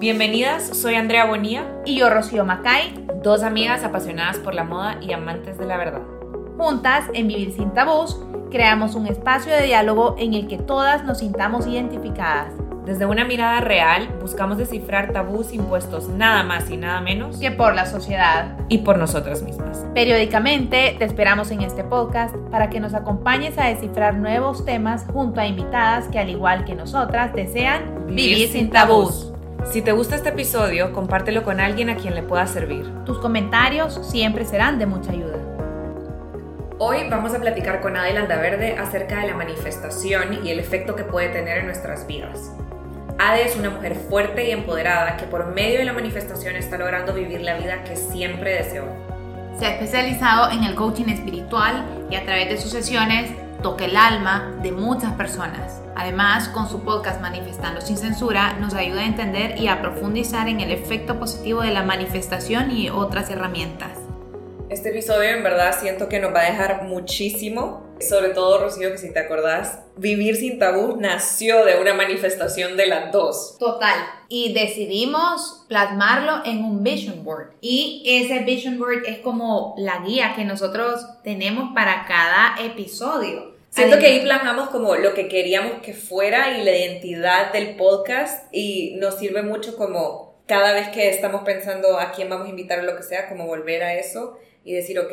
Bienvenidas, soy Andrea Bonía y yo Rocío Macay, dos amigas apasionadas por la moda y amantes de la verdad. Juntas, en Vivir sin Tabús, creamos un espacio de diálogo en el que todas nos sintamos identificadas. Desde una mirada real, buscamos descifrar tabús impuestos nada más y nada menos que por la sociedad y por nosotras mismas. Periódicamente te esperamos en este podcast para que nos acompañes a descifrar nuevos temas junto a invitadas que al igual que nosotras desean vivir, sin tabús. Si te gusta este episodio, compártelo con alguien a quien le pueda servir. Tus comentarios siempre serán de mucha ayuda. Hoy vamos a platicar con Adel Verde acerca de la manifestación y el efecto que puede tener en nuestras vidas. Ade es una mujer fuerte y empoderada que por medio de la manifestación está logrando vivir la vida que siempre deseó. Se ha especializado en el coaching espiritual y a través de sus sesiones toca el alma de muchas personas. Además, con su podcast Manifestando sin Censura, nos ayuda a entender y a profundizar en el efecto positivo de la manifestación y otras herramientas. Este episodio en verdad siento que nos va a dejar muchísimo, sobre todo Rocío, que si te acordás, Vivir sin tabú nació de una manifestación de las dos. Total. Y decidimos plasmarlo en un vision board. Y ese vision board es como la guía que nosotros tenemos para cada episodio. Siento que ahí plasmamos como lo que queríamos que fuera y la identidad del podcast y nos sirve mucho como cada vez que estamos pensando a quién vamos a invitar o lo que sea, como volver a eso y decir, ok,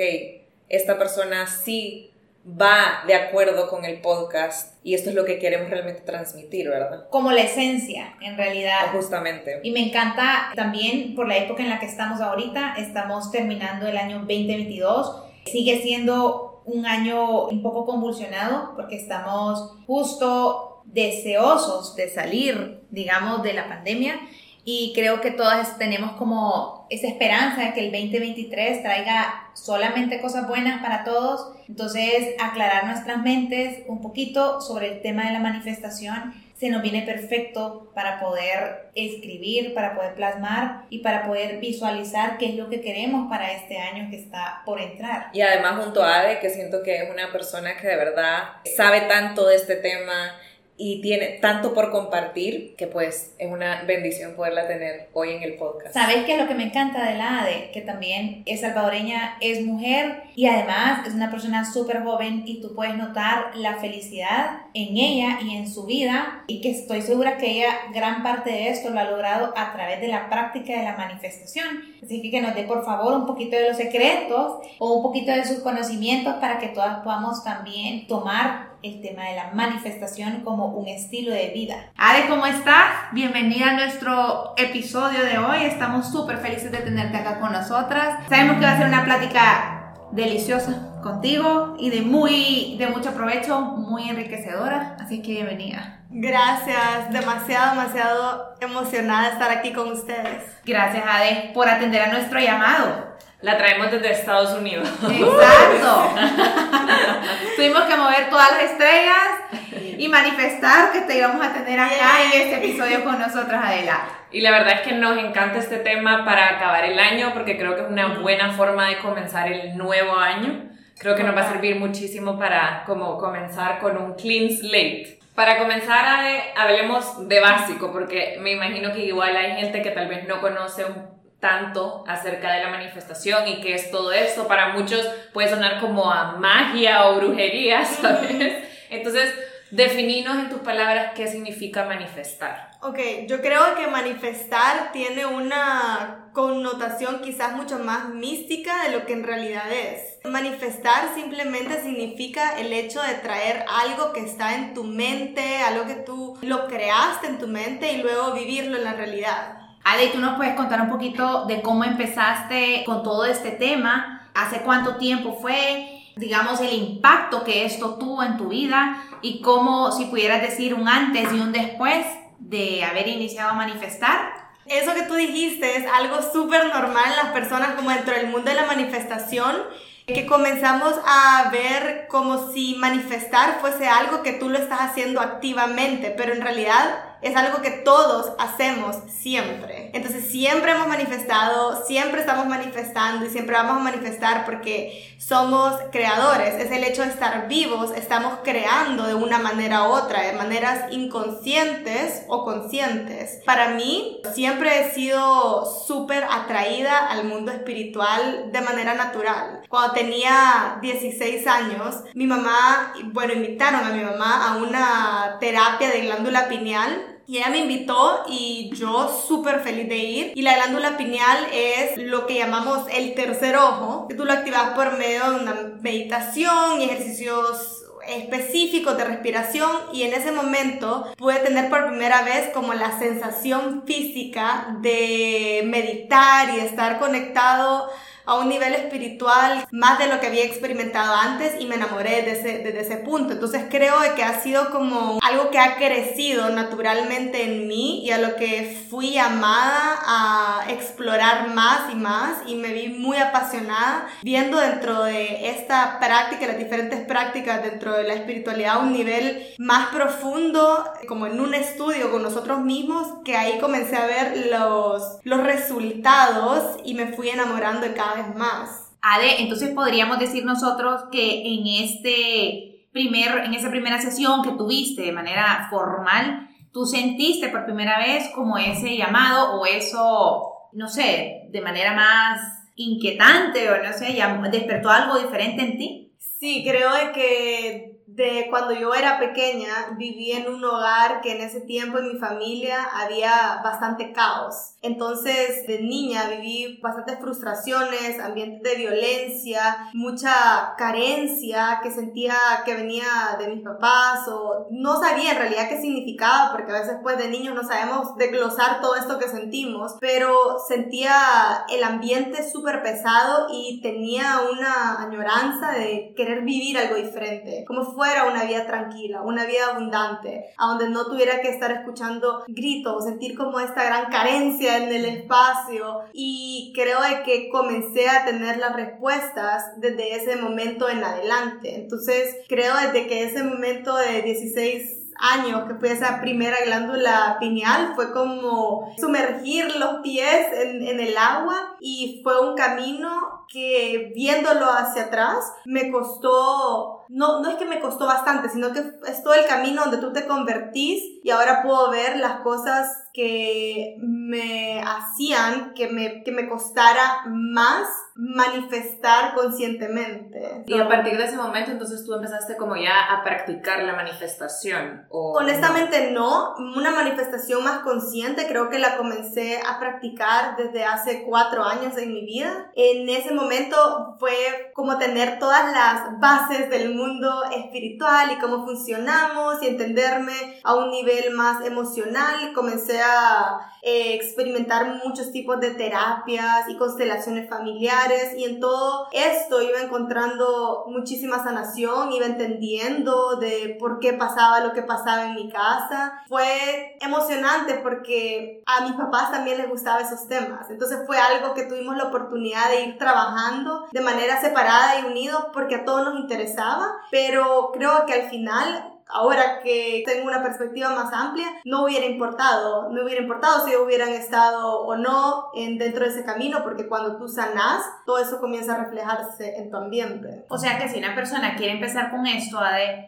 esta persona sí va de acuerdo con el podcast y esto es lo que queremos realmente transmitir, ¿verdad? Como la esencia, en realidad. Justamente. Y me encanta también por la época en la que estamos ahorita, estamos terminando el año 2022, sigue siendo un año un poco convulsionado porque estamos justo deseosos de salir, digamos, de la pandemia y creo que todas tenemos como esa esperanza de que el 2023 traiga solamente cosas buenas para todos. Entonces, aclarar nuestras mentes un poquito sobre el tema de la manifestación se nos viene perfecto para poder escribir, para poder plasmar y para poder visualizar qué es lo que queremos para este año que está por entrar. Y además junto a Ade, que siento que es una persona que de verdad sabe tanto de este tema, y tiene tanto por compartir que pues es una bendición poderla tener hoy en el podcast. ¿Sabes qué es lo que me encanta de la ADE? Que también es salvadoreña, es mujer y además es una persona súper joven y tú puedes notar la felicidad en ella y en su vida y que estoy segura que ella gran parte de esto lo ha logrado a través de la práctica de la manifestación. Así que que nos dé por favor un poquito de los secretos o un poquito de sus conocimientos para que todas podamos también tomar el tema de la manifestación como un estilo de vida. Ade, ¿cómo estás? Bienvenida a nuestro episodio de hoy. Estamos súper felices de tenerte acá con nosotras. Sabemos que va a ser una plática deliciosa contigo y de muy de mucho provecho, muy enriquecedora, así que bienvenida. Gracias, demasiado, demasiado emocionada de estar aquí con ustedes. Gracias, Ade, por atender a nuestro llamado. La traemos desde Estados Unidos. Exacto. Tuvimos que mover todas las estrellas y manifestar que te íbamos a tener acá en este episodio con nosotros, Adela. Y la verdad es que nos encanta este tema para acabar el año porque creo que es una buena forma de comenzar el nuevo año. Creo que nos va a servir muchísimo para como comenzar con un clean slate. Para comenzar, hablemos de básico, porque me imagino que igual hay gente que tal vez no conoce un tanto acerca de la manifestación y qué es todo esto. Para muchos puede sonar como a magia o brujería, ¿sabes? Entonnos, definínos en tus palabras qué significa manifestar. Ok, yo creo que manifestar tiene una connotación quizás mucho más mística de lo que en realidad es. Manifestar simplemente significa el hecho de traer algo que está en tu mente, algo que tú lo creaste en tu mente y luego vivirlo en la realidad. Ade, ¿tú nos puedes contar un poquito de cómo empezaste con todo este tema? ¿Hace cuánto tiempo fue? Digamos, el impacto que esto tuvo en tu vida y cómo, si pudieras decir un antes y un después de haber iniciado a manifestar. Eso que tú dijiste es algo súper normal las personas como dentro del mundo de la manifestación, que comenzamos a ver como si manifestar fuese algo que tú lo estás haciendo activamente, pero en realidad es algo que todos hacemos siempre. Entonces siempre hemos manifestado, siempre estamos manifestando y siempre vamos a manifestar porque somos creadores. Es el hecho de estar vivos, estamos creando de una manera u otra, de maneras inconscientes o conscientes. Para mí siempre he sido súper atraída al mundo espiritual de manera natural. Cuando tenía 16 años, mi mamá, bueno, invitaron a mi mamá a una terapia de glándula pineal y ella me invitó y yo súper feliz de ir. Y la glándula pineal es lo que llamamos el tercer ojo, que tú lo activas por medio de una meditación y ejercicios específicos de respiración y en ese momento pude tener por primera vez como la sensación física de meditar y estar conectado a un nivel espiritual más de lo que había experimentado antes y me enamoré desde ese, ese punto. Entonces creo que ha sido como algo que ha crecido naturalmente en mí y a lo que fui amada a explorar más y más y me vi muy apasionada viendo dentro de esta práctica, las diferentes prácticas dentro de la espiritualidad a un nivel más profundo, como en un estudio con nosotros mismos, que ahí comencé a ver los, los resultados y me fui enamorando de cada vez más. Ade, entonces podríamos decir nosotros que en este primer, en esa primera sesión que tuviste de manera formal, tú sentiste por primera vez como ese llamado o eso, no sé, de manera más inquietante o no sé, ya despertó algo diferente en ti? Sí, creo que de cuando yo era pequeña, viví en un hogar que en ese tiempo en mi familia había bastante caos. Entonces, de niña viví bastantes frustraciones, ambientes de violencia, mucha carencia que sentía que venía de mis papás o no sabía en realidad qué significaba porque a veces pues de niños no sabemos desglosar todo esto que sentimos, pero sentía el ambiente súper pesado y tenía una añoranza de querer vivir algo diferente, como fuera una vida tranquila, una vida abundante, a donde no tuviera que estar escuchando gritos, sentir como esta gran carencia en el espacio y creo de que comencé a tener las respuestas desde ese momento en adelante. Entonces creo desde que ese momento de 16 años, que fue esa primera glándula pineal, fue como sumergir los pies en, en, el agua y fue un camino que viéndolo hacia atrás me costó, no, no es que me costó bastante, sino que es todo el camino donde tú te convertís y ahora puedo ver las cosas que me hacían que me, que me costara más manifestar conscientemente. Y a partir de ese momento entonces tú empezaste como ya a practicar la manifestación. ¿o Honestamente no? una manifestación más consciente creo que la comencé a practicar desde hace cuatro años en mi vida. En ese momento fue como tener todas las bases del mundo espiritual y cómo funcionamos y entenderme a un nivel más emocional. Comencé a eh, experimentar muchos tipos de terapias y constelaciones familiares. Y en todo esto iba encontrando muchísima sanación, iba entendiendo de por qué pasaba lo que pasaba en mi casa. Fue emocionante porque a mis papás también les gustaban esos temas, entonces fue algo que tuvimos la oportunidad de ir trabajando de manera separada y unidos porque a todos nos interesaba, pero creo que al final ahora que tengo una perspectiva más amplia, no hubiera importado, no hubiera importado si hubieran estado o no en, dentro de ese camino, porque cuando tú sanas, todo eso comienza a reflejarse en tu ambiente. O sea que si una persona quiere empezar con esto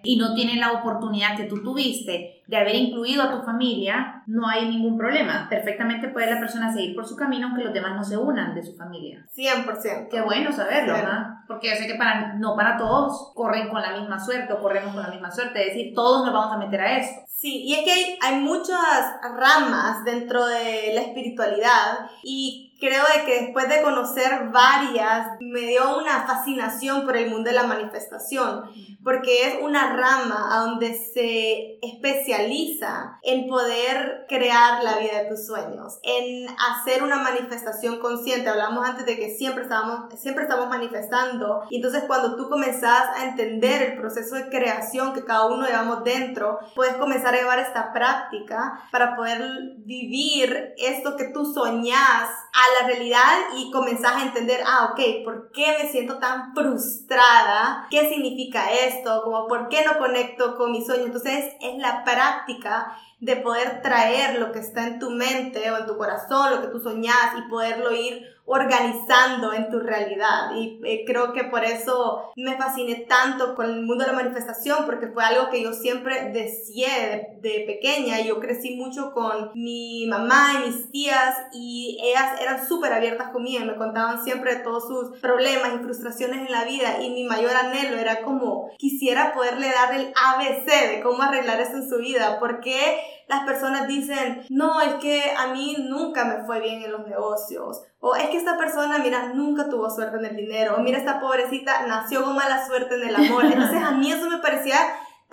y no tiene la oportunidad que tú tuviste de haber incluido a tu familia, no hay ningún problema. Perfectamente puede la persona seguir por su camino aunque los demás no se unan de su familia. 100%. Qué bueno saberlo, ¿no? Porque yo sé que para, no para todos corren con la misma suerte o corremos con la misma suerte. Es decir, todos nos vamos a meter a esto. Sí, y es que hay, hay muchas ramas dentro de la espiritualidad y creo de que después de conocer varias, me dio una fascinación por el mundo de la manifestación, porque es una rama a donde se especializa en poder crear la vida de tus sueños, en hacer una manifestación consciente. Hablamos antes de que siempre estamos, siempre estamos manifestando, y entonces cuando tú comenzás a entender el proceso de creación que cada uno llevamos dentro, puedes comenzar a llevar esta práctica para poder vivir esto que tú soñás a la realidad y comenzás a entender, ah, ok, ¿por qué me siento tan frustrada? ¿Qué significa esto? Como, ¿por qué no conecto con mis sueños? Entonces, es la práctica de poder traer lo que está en tu mente o en tu corazón, lo que tú soñás y poderlo ir organizando en tu realidad. Y eh, creo que por eso me fasciné tanto con el mundo de la manifestación, porque fue algo que yo siempre deseé de, de pequeña. Yo crecí mucho con mi mamá y mis tías y ellas eran súper abiertas conmigo, me contaban siempre todos sus problemas y frustraciones en la vida y mi mayor anhelo era como quisiera poderle dar el ABC de cómo arreglar eso en su vida, porque las personas dicen, no, es que a mí nunca me fue bien en los negocios. O es que esta persona, mira, nunca tuvo suerte en el dinero. O mira, esta pobrecita nació con mala suerte en el amor. Entonces a mí eso me parecía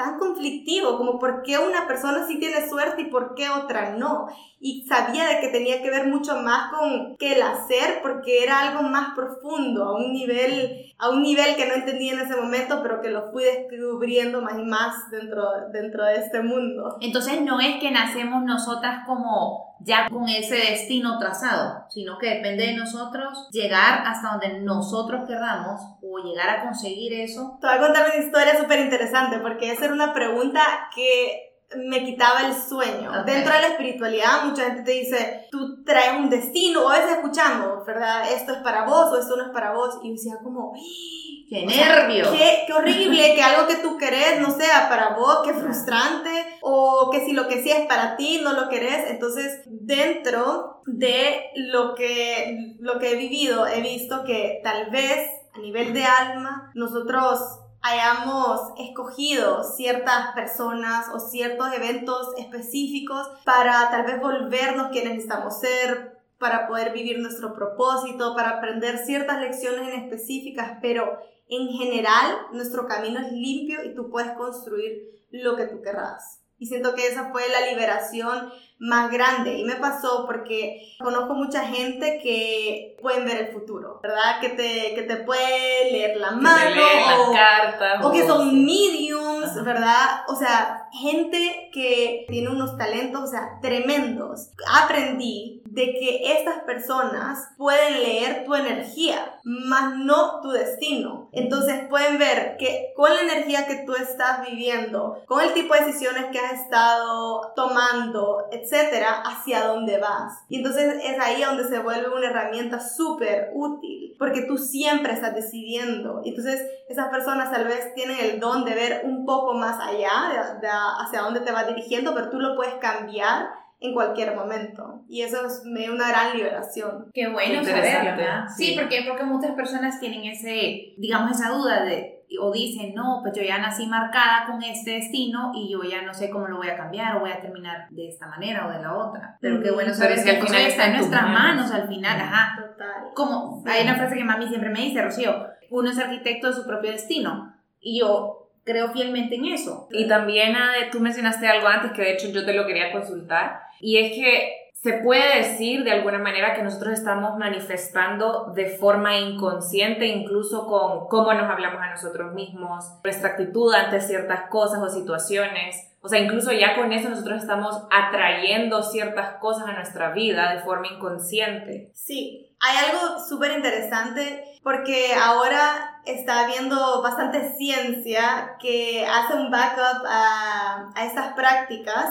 tan conflictivo, como por qué una persona sí tiene suerte y por qué otra no. Y sabía de que tenía que ver mucho más con que el hacer, porque era algo más profundo, a un nivel, a un nivel que no entendía en ese momento, pero que lo fui descubriendo más y más dentro, dentro de este mundo. Entonces no es que nacemos nosotras como ya con ese destino trazado, sino que depende de nosotros llegar hasta donde nosotros queramos o llegar a conseguir eso. Te voy a contar una historia súper interesante porque esa era una pregunta que me quitaba el sueño. Dentro de la espiritualidad, mucha gente te dice, tú traes un destino, o a veces escuchamos, ¿verdad? Esto es para vos o esto no es para vos. Y decía como, ¡Qué nervio! qué, qué, horrible que algo que tú querés no sea para vos, qué frustrante, o que si lo que sí es para ti no lo querés. Entonces, dentro de lo que, lo que he vivido, he visto que tal vez a nivel de alma, nosotros hayamos escogido ciertas personas o ciertos eventos específicos para tal vez volvernos quienes necesitamos ser, para poder vivir nuestro propósito, para aprender ciertas lecciones en específicas, pero en general nuestro camino es limpio y tú puedes construir lo que tú querrás. Y siento que esa fue la liberación más grande. Y me pasó porque conozco mucha gente que pueden ver el futuro, ¿verdad? Que te, que te puede leer la mano. o, las cartas. O que son mediums, ¿verdad? O sea, gente que tiene unos talentos, o sea, tremendos. Aprendí de que estas personas pueden leer tu energía, más no tu destino. Entonces pueden ver que con la energía que tú estás viviendo, con el tipo de decisiones que has estado tomando, etc etcétera, hacia dónde vas. Y entonces es ahí donde se vuelve una herramienta súper útil, porque tú siempre estás decidiendo. Entonces esas personas tal vez tienen el don de ver un poco más allá, hacia dónde te va dirigiendo, pero tú lo puedes cambiar en cualquier momento. Y eso es una gran liberación. Qué bueno saberlo, ¿verdad? Sí, sí, porque, porque muchas personas tienen ese, digamos, esa duda de o dicen, no, pues yo ya nací marcada con este destino y yo ya no sé cómo lo voy a cambiar o voy a terminar de esta manera o de la otra. Pero qué bueno saber que al final está en nuestras manos, al final, ajá. Total. Como hay una frase que mami siempre me dice, Rocío, uno es arquitecto de su propio destino. Y yo creo fielmente en eso. Y también, tú mencionaste algo antes que de hecho yo te lo quería consultar, y es que se puede decir de alguna manera que nosotros estamos manifestando de forma inconsciente, incluso con cómo nos hablamos a nosotros mismos, nuestra actitud ante ciertas cosas o situaciones. O sea, incluso ya con eso nosotros estamos atrayendo ciertas cosas a nuestra vida de forma inconsciente. Sí, hay algo súper interesante porque ahora está habiendo bastante ciencia que hace un backup a, a estas prácticas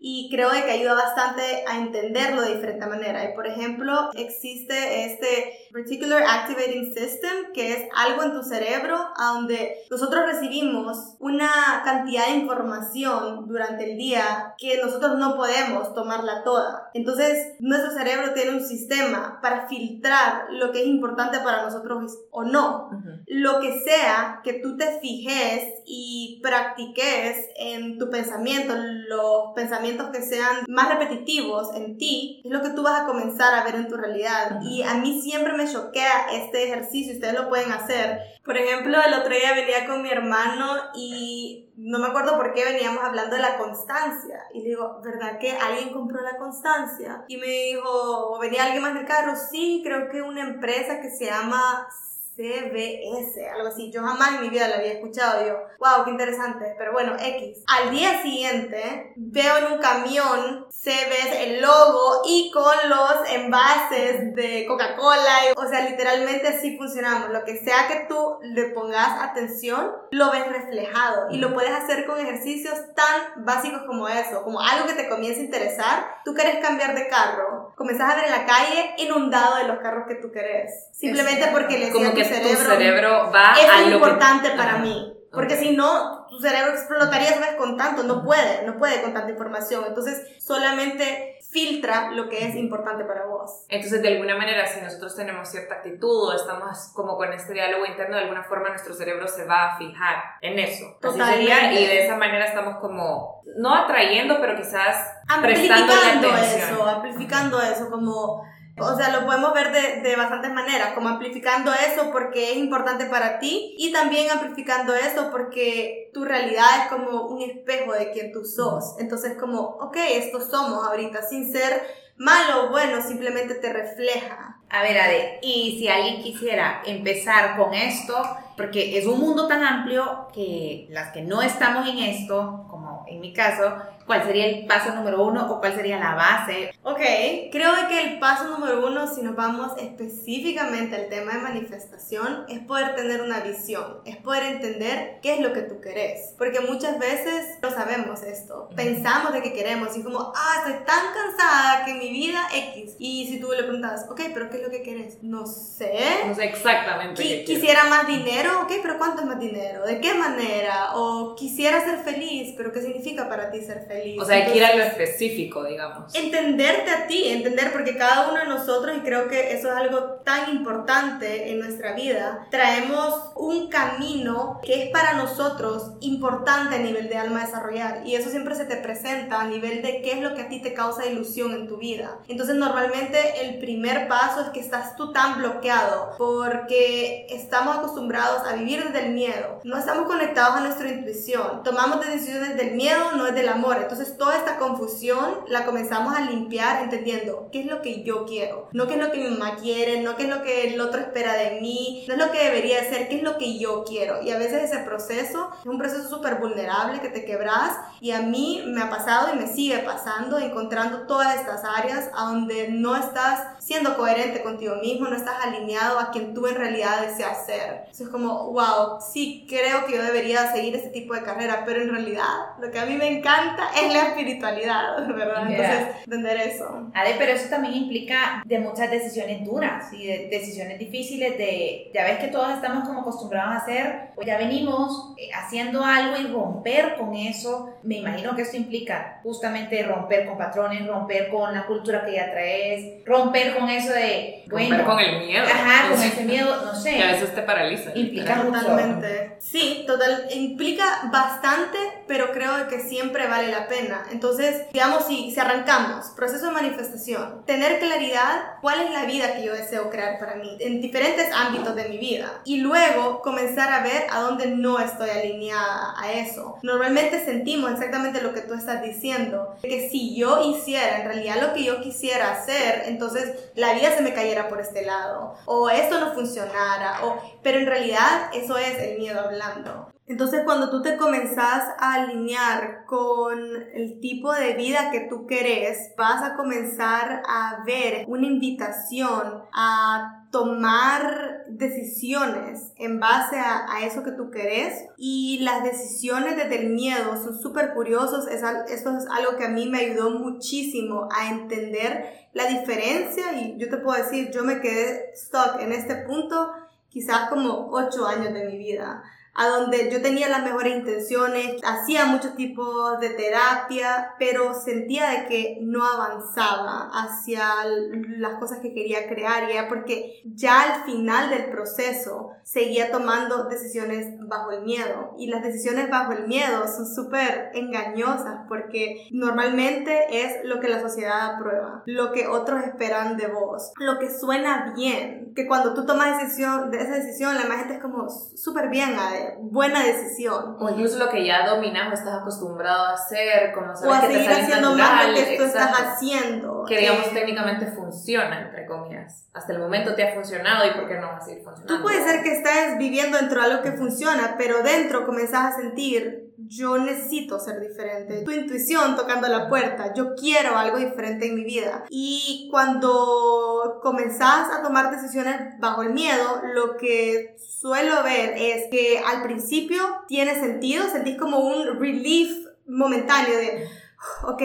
y creo que ayuda bastante a entenderlo de diferente manera. Y por ejemplo, existe este Particular Activating System, que es algo en tu cerebro a donde nosotros recibimos una cantidad de información durante el día que nosotros no podemos tomarla toda. Entonces, nuestro cerebro tiene un sistema para filtrar lo que es importante para nosotros o no. Lo que sea que tú te fijes y practiques en tu pensamiento, los pensamientos que sean más repetitivos en ti, es lo que tú vas a comenzar a ver en tu realidad. Y a mí siempre me me choquea este ejercicio, ustedes lo pueden hacer. Por ejemplo, el otro día venía con mi hermano y no me acuerdo por qué veníamos hablando de la constancia. Y le digo, ¿verdad que alguien compró la constancia? Y me dijo, venía alguien más del carro, sí, creo que una empresa que se llama CBS, algo así. Yo jamás en mi vida lo había escuchado. Yo, wow, qué interesante. Pero bueno, X. Al día siguiente, veo en un camión CBS el logo y con los envases de Coca-Cola. O sea, literalmente así funcionamos. Lo que sea que tú le pongas atención, lo ves reflejado. Y lo puedes hacer con ejercicios tan básicos como eso. Como algo que te comience a interesar. Tú quieres cambiar de carro. Comenzás a ver en la calle inundado de los carros que tú querés. Simplemente porque le Como que tu tu cerebro, cerebro va a es lo importante que... para Ajá. mí. Porque Ok. si no, tu cerebro explotaría, ¿sabes? Con tanto. No puede, no puede con tanta información. Entonces, solamente filtra lo que es importante para vos. Entonces, de alguna manera, si nosotros tenemos cierta actitud o estamos como con este diálogo interno, de alguna forma nuestro cerebro se va a fijar en eso. Así Totalmente. sería, y de esa manera estamos como, no atrayendo, pero quizás prestando Amplificando atención. eso, amplificando eso, como, o sea, lo podemos ver de, de bastantes maneras, como amplificando eso porque es importante para ti y también amplificando eso porque tu realidad es como un espejo de quien tú sos. Entonces, como, ok, esto somos ahorita, sin ser malo o bueno, simplemente te refleja. A ver, Ade, y si alguien quisiera empezar con esto, porque es un mundo tan amplio que las que no estamos en esto, como en mi caso, ¿cuál sería el paso número uno o cuál sería la base? Ok, creo que el paso número uno, si nos vamos específicamente al tema de manifestación, es poder tener una visión, es poder entender qué es lo que tú querés. Porque muchas veces no sabemos esto, pensamos de que queremos y como, ah, estoy tan cansada que mi vida X. Y si tú le preguntas, ok, pero ¿qué es lo que querés? No sé. No sé exactamente Qui- qué quisiera más dinero, ok, pero ¿cuánto es más dinero? ¿De qué manera? O quisiera ser feliz, pero ¿qué significa para ti ser feliz? O sea, hay que ir a lo específico, digamos. entenderte a ti, entender porque cada uno de nosotros, y creo que eso es algo tan importante en nuestra vida, traemos un camino que es para nosotros importante a nivel de alma desarrollar y eso siempre se te presenta a nivel de qué es lo que a ti te causa ilusión en tu vida. Entonces normalmente el primer paso es que estás tú tan bloqueado porque estamos acostumbrados a vivir desde el miedo, no estamos conectados a nuestra intuición, tomamos decisiones del miedo, no es del amor, entonces toda esta confusión la comenzamos a limpiar entendiendo qué es lo que yo quiero, no qué es lo que mi mamá quiere, no qué es lo que el otro espera de mí, no es lo que debería ser, qué es lo que yo quiero. Y a veces ese proceso es un proceso súper vulnerable que te quebras y a mí me ha pasado y me sigue pasando encontrando todas estas áreas a donde no estás siendo coherente contigo mismo, no estás alineado a quien tú en realidad deseas ser. Eso es como, wow, sí creo que yo debería seguir este tipo de carrera, pero en realidad lo que a mí me encanta es la espiritualidad, ¿verdad? Yeah. Entonces, entender eso. Ade, pero eso también implica de muchas decisiones duras y de decisiones difíciles de, ya ves que todos estamos como acostumbrados a hacer, pues ya venimos eh, haciendo algo y romper con eso, me imagino que esto implica justamente romper con patrones, romper con la cultura que ya traes, romper con eso de, bueno, Romper con el miedo. ajá, con sea, ese miedo, no sé. Que a veces te paraliza. Implica. Totalmente. Sí, total. Implica bastante, pero creo que siempre vale la pena. Entonces, digamos, si, si arrancamos, proceso de manifestación, tener claridad cuál es la vida que yo deseo crear para mí, en diferentes ámbitos de mi vida. Y luego comenzar a ver a dónde no estoy alineada a eso. Normalmente sentimos exactamente lo que tú estás diciendo, que si yo hiciera en realidad lo que yo quisiera hacer, entonces la vida se me cayera por este lado, o esto no funcionara, o, pero en realidad eso es el miedo hablando. Entonces cuando tú te comenzás a alinear con el tipo de vida que tú querés, vas a comenzar a ver una invitación a tomar decisiones en base a, eso que tú querés. Y las decisiones desde el miedo son súper curiosos, es, eso es algo que a mí me ayudó muchísimo a entender la diferencia. Y yo te puedo decir, yo me quedé stuck en este punto quizás como ocho años de mi vida a donde yo tenía las mejores intenciones, hacía muchos tipos de terapia, pero sentía de que no avanzaba hacia las cosas que quería crear, y era porque ya al final del proceso seguía tomando decisiones bajo el miedo, y las decisiones bajo el miedo son súper engañosas, porque normalmente es lo que la sociedad aprueba, lo que otros esperan de vos, lo que suena bien, que cuando tú tomas decisión, de esa decisión, la gente es como súper bien, de buena decisión. O incluso lo que ya dominas o estás acostumbrado a hacer, como sabes o a que te seguir sale haciendo natural, más lo que tú estás haciendo. que digamos Eh, técnicamente funciona, entre comillas. Hasta el momento te ha funcionado y por qué no va a seguir funcionando. Tú puede ser que estés viviendo dentro de algo que funciona, pero dentro comenzás a sentir, yo necesito ser diferente. Tu intuición tocando la puerta, yo quiero algo diferente en mi vida. Y cuando comenzás a tomar decisiones bajo el miedo, lo que suelo ver es que al principio tiene sentido, sentís como un relief momentáneo de ok,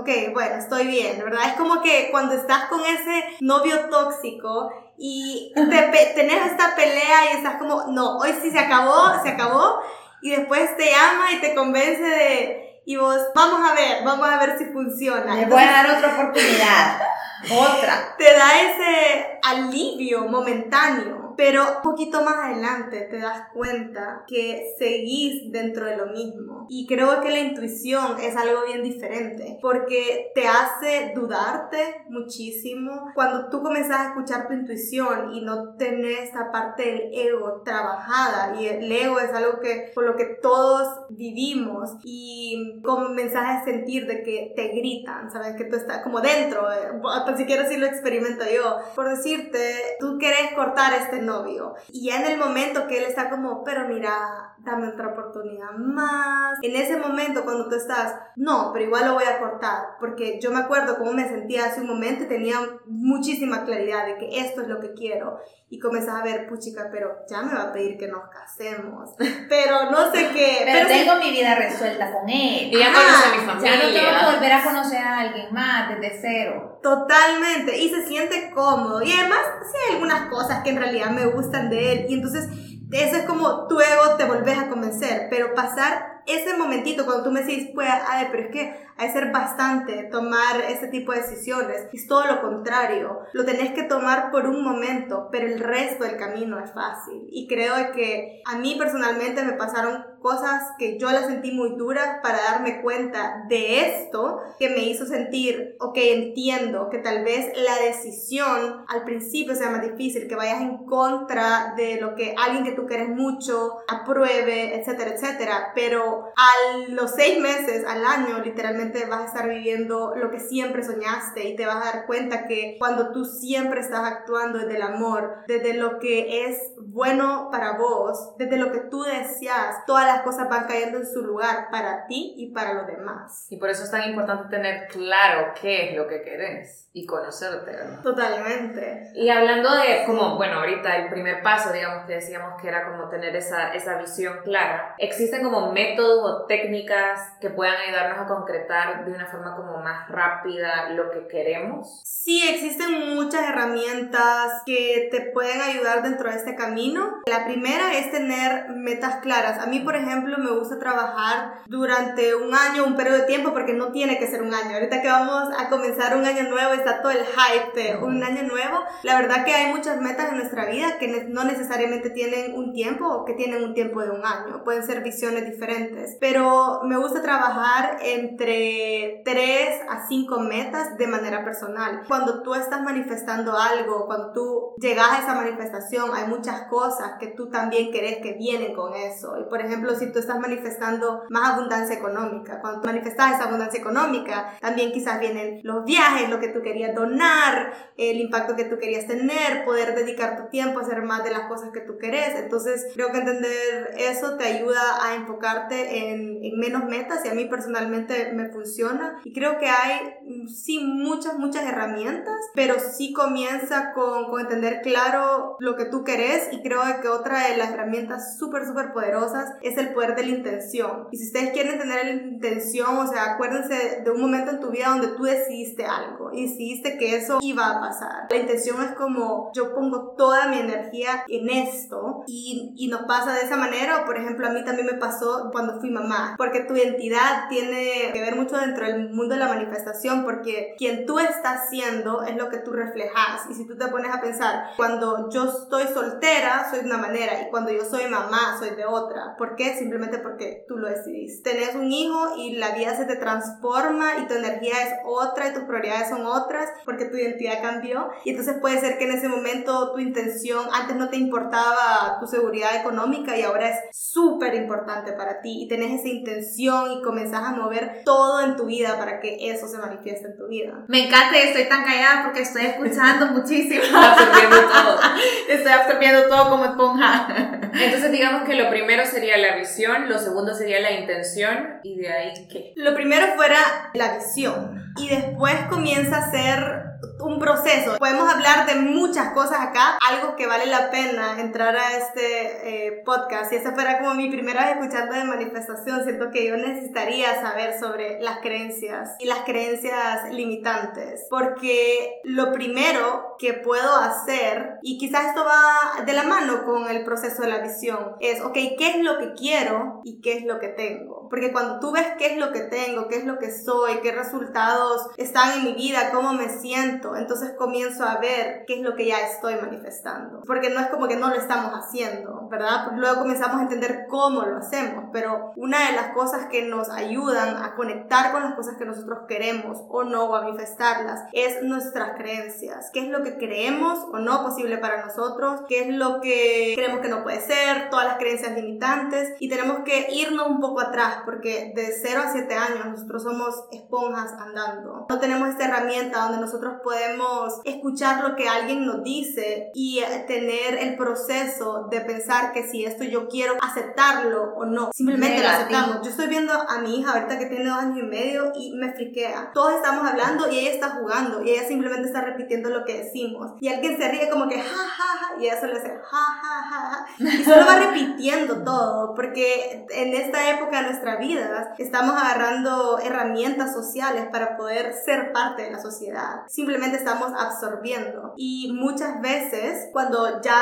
ok, bueno, estoy bien, ¿verdad? Es como que cuando estás con ese novio tóxico y te tenés esta pelea y estás como, no, hoy sí se acabó, se acabó, y después te llama y te convence de, y vos, vamos a ver, vamos a ver si funciona. Les voy a dar otra oportunidad. Otra. te da ese alivio momentáneo, pero un poquito más adelante te das cuenta que seguís dentro de lo mismo. Y creo que la intuición es algo bien diferente, porque te hace dudarte muchísimo. Cuando tú comenzás a escuchar tu intuición y no tenés esta parte del ego trabajada, y el ego es algo que por lo que todos vivimos, y comenzás a sentir de que te gritan, sabes que tú estás como dentro, eh, tan siquiera si lo experimento yo. Por decirte, tú querés cortar este novio, y ya en el momento que él está como, pero mira, dame otra oportunidad más. En ese momento cuando tú estás, no, pero igual lo voy a cortar, porque yo me acuerdo cómo me sentía hace un momento y tenía muchísima claridad de que esto es lo que quiero. Y comenzás a ver, puchica, pero ya me va a pedir que nos casemos. Pero no sé qué. Pero sí- tengo mi vida resuelta con él. Y ya Ah, conoce a mi Ya familia. no tengo que volver a conocer a alguien más desde cero. Totalmente, y se siente cómodo. Y además, sí hay algunas cosas que en realidad me gustan de él. Y entonces, eso es como tu ego te volvés a convencer. Pero pasar ese momentito cuando tú me decís, pues, a ver, pero es que que ser bastante tomar ese tipo de decisiones. Es todo lo contrario. Lo tenés que tomar por un momento, pero el resto del camino es fácil. Y creo que a mí personalmente me pasaron cosas que yo las sentí muy duras para darme cuenta de esto que me hizo sentir, ok, entiendo que tal vez la decisión al principio sea más difícil, que vayas en contra de lo que alguien que tú quieres mucho apruebe, etcétera, etcétera, pero a los seis meses, al año, literalmente vas a estar viviendo lo que siempre soñaste y te vas a dar cuenta que cuando tú siempre estás actuando desde el amor, desde lo que es bueno para vos, desde lo que tú deseas, todas las cosas van cayendo en su lugar para ti y para los demás. Y por eso es tan importante tener claro qué es lo que querés y conocerte, ¿verdad? Totalmente. Y hablando de, como, bueno, ahorita el primer paso, digamos, que decíamos que era como tener esa, esa visión clara, ¿existen como métodos o técnicas que puedan ayudarnos a concretar de una forma como más rápida lo que queremos? Sí, existen muchas herramientas que te pueden ayudar dentro de este camino. La primera es tener metas claras. A mí, por ejemplo, me gusta trabajar durante un año, un periodo de tiempo, porque no tiene que ser un año. Ahorita que vamos a comenzar un año nuevo, está todo el hype de un año nuevo. La verdad que hay muchas metas en nuestra vida que no necesariamente tienen un tiempo o que tienen un tiempo de un año. Pueden ser visiones diferentes. Pero me gusta trabajar entre 3 a 5 metas de manera personal. Cuando tú estás manifestando algo, cuando tú llegas a esa manifestación, hay muchas cosas que tú también querés que vienen con eso. Y por ejemplo, si tú estás manifestando más abundancia económica, cuando tú manifestas esa abundancia económica, también quizás vienen los viajes, lo que tú querías donar, el impacto que tú querías tener, poder dedicar tu tiempo a hacer más de las cosas que tú querés. Entonces, creo que entender eso te ayuda a enfocarte en, en menos metas y a mí personalmente me funciona. Y creo que hay, mm, sí, muchas, muchas herramientas, pero sí comienza con, con entender claro lo que tú querés y creo que otra de las herramientas súper, súper poderosas es el poder de la intención. Y si ustedes quieren tener la intención, o sea, acuérdense de un momento en tu vida donde tú decidiste algo decidiste que eso iba a pasar. La intención es como yo pongo toda mi energía en esto y, y nos pasa de esa manera, o por ejemplo a mí también me pasó cuando fui mamá, porque tu identidad tiene que ver mucho dentro del mundo de la manifestación, porque quien tú estás siendo es lo que tú reflejas. Y si tú te pones a pensar, cuando yo estoy soltera, soy de una manera, y cuando yo soy mamá, soy de otra. ¿Por qué? Simplemente porque tú lo decidís. Tenés un hijo y la vida se te transforma y tu energía es otra y tus prioridades son otras porque tu identidad cambió. Y entonces puede ser que en ese momento tu intención, antes no te importaba tu seguridad económica y ahora es súper importante para ti y tenés esa intención y comenzás a mover todo en tu vida para que eso se manifieste en tu vida. Me encanta y estoy tan callada porque estoy escuchando muchísimo. absorbiendo todo. Estoy absorbiendo todo como esponja. Entonces digamos que lo primero sería la visión, lo segundo sería la intención y de ahí qué. Lo primero fuera la visión y después comienza a ser un proceso. Podemos hablar de muchas cosas acá, algo que vale la pena entrar a este eh, podcast. Y esa fuera como mi primera vez escuchando de manifestación. Siento que yo necesitaría saber sobre las creencias y las creencias limitantes. Porque lo primero que puedo hacer, y quizás esto va de la mano con el proceso de la visión, es, ok, ¿qué es lo que quiero y qué es lo que tengo? Porque cuando tú ves qué es lo que tengo, qué es lo que soy, qué resultados están en mi vida, cómo me siento, entonces comienzo a ver qué es lo que ya estoy manifestando. Porque no es como que no lo estamos haciendo, ¿verdad? Luego comenzamos a entender cómo lo hacemos, pero una de las cosas que nos ayudan a conectar con las cosas que nosotros queremos o no, o a manifestarlas, es nuestras creencias. ¿Qué es lo que creemos o no posible para nosotros? ¿Qué es lo que creemos que no puede ser? Todas las creencias limitantes. Y tenemos que irnos un poco atrás, porque de 0 a 7 años nosotros somos esponjas andando. No tenemos esta herramienta donde nosotros podemos escuchar lo que alguien nos dice y tener el proceso de pensar que si esto yo quiero aceptarlo o no. Simplemente lo aceptamos. Yo estoy viendo a mi hija ahorita que tiene dos años y medio y me friquea. Todos estamos hablando y ella está jugando y ella simplemente está repitiendo lo que decimos. Y alguien se ríe como que ja, ja, ja, y ella solo hace ja, ja, ja, ja. Y solo va repitiendo todo porque en esta época de nuestra vida estamos agarrando herramientas sociales para poder ser parte de la sociedad. Simplemente estamos absorbiendo. Y muchas veces cuando ya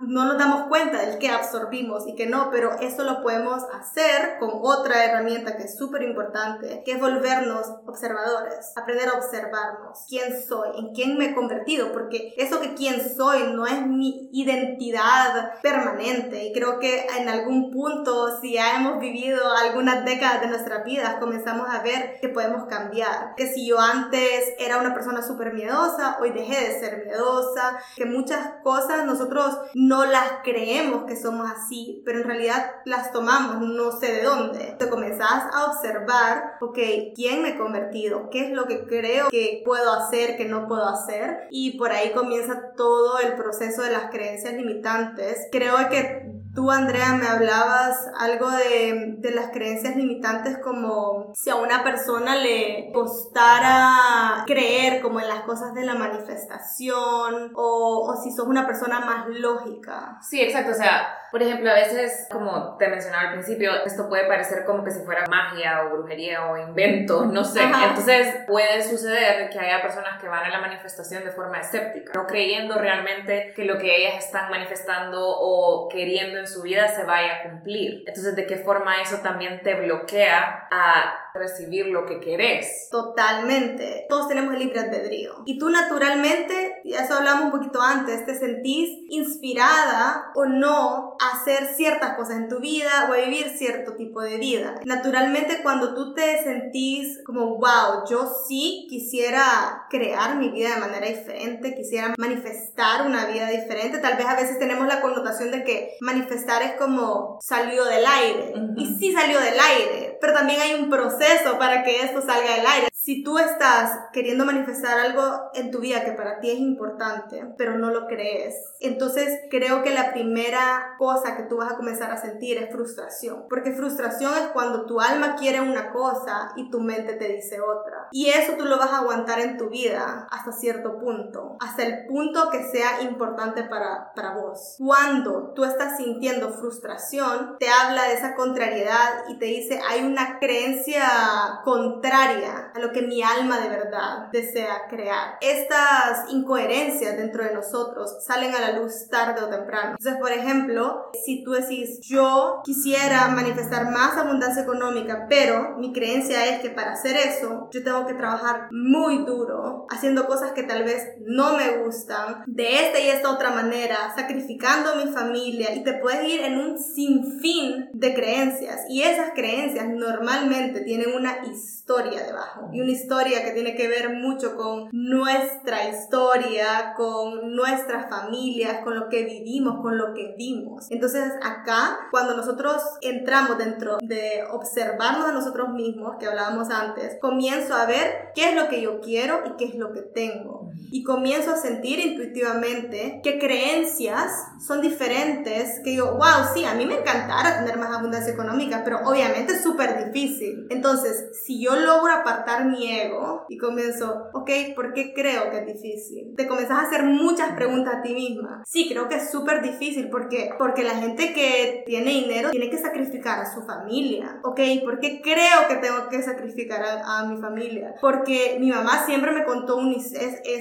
no nos damos cuenta del que absorbimos y que no, pero eso lo podemos hacer con otra herramienta que es súper importante, que es volvernos observadores, aprender a observarnos, quién soy, en quién me he convertido, porque eso que quién soy no es mi identidad permanente y creo que en algún punto, si ya hemos vivido algunas décadas de nuestras vidas, comenzamos a ver que podemos cambiar, que si yo antes era una persona súper miedosa, hoy dejé de ser miedosa, que muchas cosas nosotros no las creemos que somos así, pero en realidad las tomamos no sé de dónde. Te comenzás a observar, ok, ¿quién me he convertido? ¿Qué es lo que creo que puedo hacer, que no puedo hacer? Y por ahí comienza todo el proceso de las creencias limitantes. Creo que Tú, Andrea, me hablabas algo de, de, las creencias limitantes como si a una persona le costara creer como en las cosas de la manifestación o, o si sos una persona más lógica. Sí, exacto. O sea, por ejemplo, a veces, como te mencionaba al principio, esto puede parecer como que si fuera magia o brujería o invento, no sé. Entonces puede suceder que haya personas que van a la manifestación de forma escéptica, no creyendo realmente que lo que ellas están manifestando o queriendo en su vida se vaya a cumplir. Entonces, ¿de qué forma eso también te bloquea a recibir lo que querés? Totalmente. Todos tenemos el libre albedrío. Y tú naturalmente, ya eso hablamos un poquito antes, te sentís inspirada o no a hacer ciertas cosas en tu vida o a vivir cierto tipo de vida. Naturalmente, cuando tú te sentís como, wow, yo sí quisiera crear mi vida de manera diferente, quisiera manifestar una vida diferente, tal vez a veces tenemos la connotación de que manifestar es como salió del aire. Y sí salió del aire, pero también hay un proceso para que esto salga del aire. Si tú estás queriendo manifestar algo en tu vida que para ti es importante, pero no lo crees, entonces creo que la primera cosa que tú vas a comenzar a sentir es frustración. Porque frustración es cuando tu alma quiere una cosa y tu mente te dice otra. Y eso tú lo vas a aguantar en tu vida hasta cierto punto, hasta el punto que sea importante para, para vos. Cuando tú estás sintiendo frustración, te habla de esa contrariedad y te dice hay un una creencia contraria a lo que mi alma de verdad desea crear. Estas incoherencias dentro de nosotros salen a la luz tarde o temprano. Entonces, por ejemplo, si tú decís, yo quisiera manifestar más abundancia económica, pero mi creencia es que para hacer eso yo tengo que trabajar muy duro, haciendo cosas que tal vez no me gustan, de esta y esta otra manera, sacrificando a mi familia y te puedes ir en un sinfín de creencias y esas creencias normalmente tienen una historia debajo y una historia que tiene que ver mucho con nuestra historia, con nuestras familias, con lo que vivimos, con lo que vimos. Entonces acá, cuando nosotros entramos dentro de observarnos a nosotros mismos, que hablábamos antes, comienzo a ver qué es lo que yo quiero y qué es lo que tengo. Y comienzo a sentir intuitivamente que creencias son diferentes, que yo, wow, sí, a mí me encantará tener más abundancia económica, pero obviamente es súper difícil. Entonces, si yo logro apartar mi ego y comienzo, ok, ¿por qué creo que es difícil? Te comienzas a hacer muchas preguntas a ti misma. Sí, creo que es súper difícil porque, porque la gente que tiene dinero tiene que sacrificar a su familia. Ok, ¿por qué creo que tengo que sacrificar a, mi familia? Porque mi mamá siempre me contó un,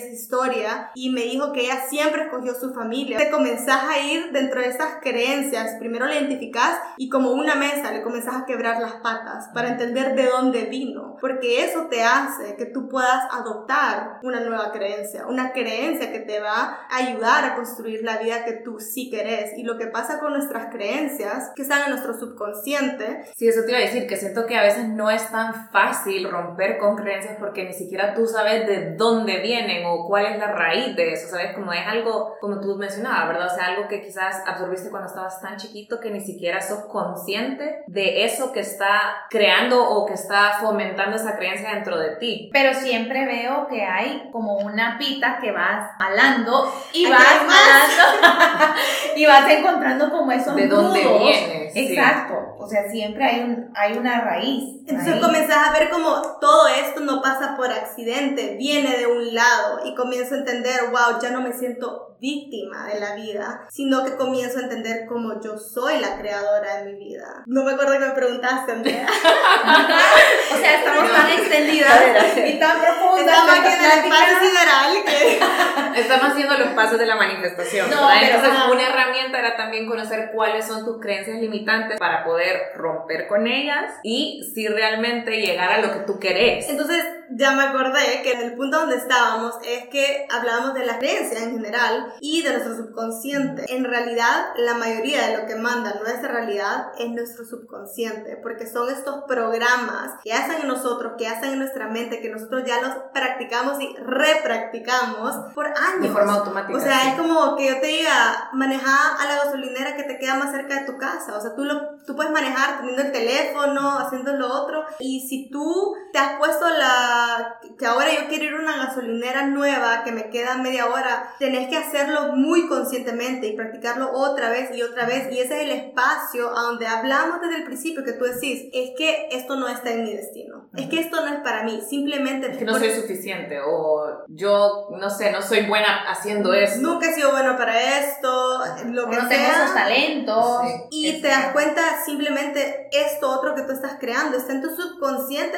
esa historia y me dijo que ella siempre escogió su familia. Te comenzás a ir dentro de esas creencias. Primero la identificás y como una mesa le comenzás a quebrar las patas para entender de dónde vino. Porque eso te hace que tú puedas adoptar una nueva creencia. Una creencia que te va a ayudar a construir la vida que tú sí querés. Y lo que pasa con nuestras creencias, que están en nuestro subconsciente. Sí, eso te iba a decir, que siento que a veces no es tan fácil romper con creencias porque ni siquiera tú sabes de dónde vienen o cuál es la raíz de eso, ¿sabes? Como es algo, como tú mencionabas, ¿verdad? O sea, algo que quizás absorbiste cuando estabas tan chiquito que ni siquiera sos consciente de eso que está creando o que está fomentando esa creencia dentro de ti. Pero siempre veo que hay como una pita que vas alando y vas alando y vas encontrando como esos De dónde vienes. Exacto. O sea, siempre hay, un, hay una raíz. Entonces comenzás a ver como todo esto no pasa por accidente, viene de un lado y comienzo a entender, wow, ya no me siento víctima de la vida, sino que comienzo a entender cómo yo soy la creadora de mi vida. No me acuerdo que me preguntaste, Andrea. o sea, estamos tan extendidas y tan profundas. Estamos aquí en el espacio sideral que... Estamos haciendo los pasos de la manifestación. No, Entonces, una herramienta era también conocer cuáles son tus creencias limitantes para poder romper con ellas y si realmente llegar a lo que tú querés. Entonces, ya me acordé que el punto donde estábamos es que hablábamos de la creencia en general y de nuestro subconsciente. En realidad, la mayoría de lo que manda nuestra realidad es nuestro subconsciente, porque son estos programas que hacen en nosotros, que hacen en nuestra mente, que nosotros ya los practicamos y repracticamos por años. De forma automática. O sea, es como que yo te diga, maneja a la gasolinera que te queda más cerca de tu casa. O sea, tú, lo, tú puedes manejar teniendo el teléfono, haciendo lo otro. Y si tú te has puesto la... que ahora yo quiero ir a una gasolinera nueva que me queda media hora, tenés que hacer muy conscientemente y practicarlo otra vez y otra vez. Y ese es el espacio a donde hablamos desde el principio que tú decís, es que esto no está en mi destino. Es que esto no es para mí. Simplemente... Es que no soy suficiente o yo, no sé, no soy buena haciendo esto. Nunca he sido bueno para esto, lo que no sea. tengo esos talentos. y te das cuenta simplemente esto otro que tú estás creando. Está en tu subconsciente,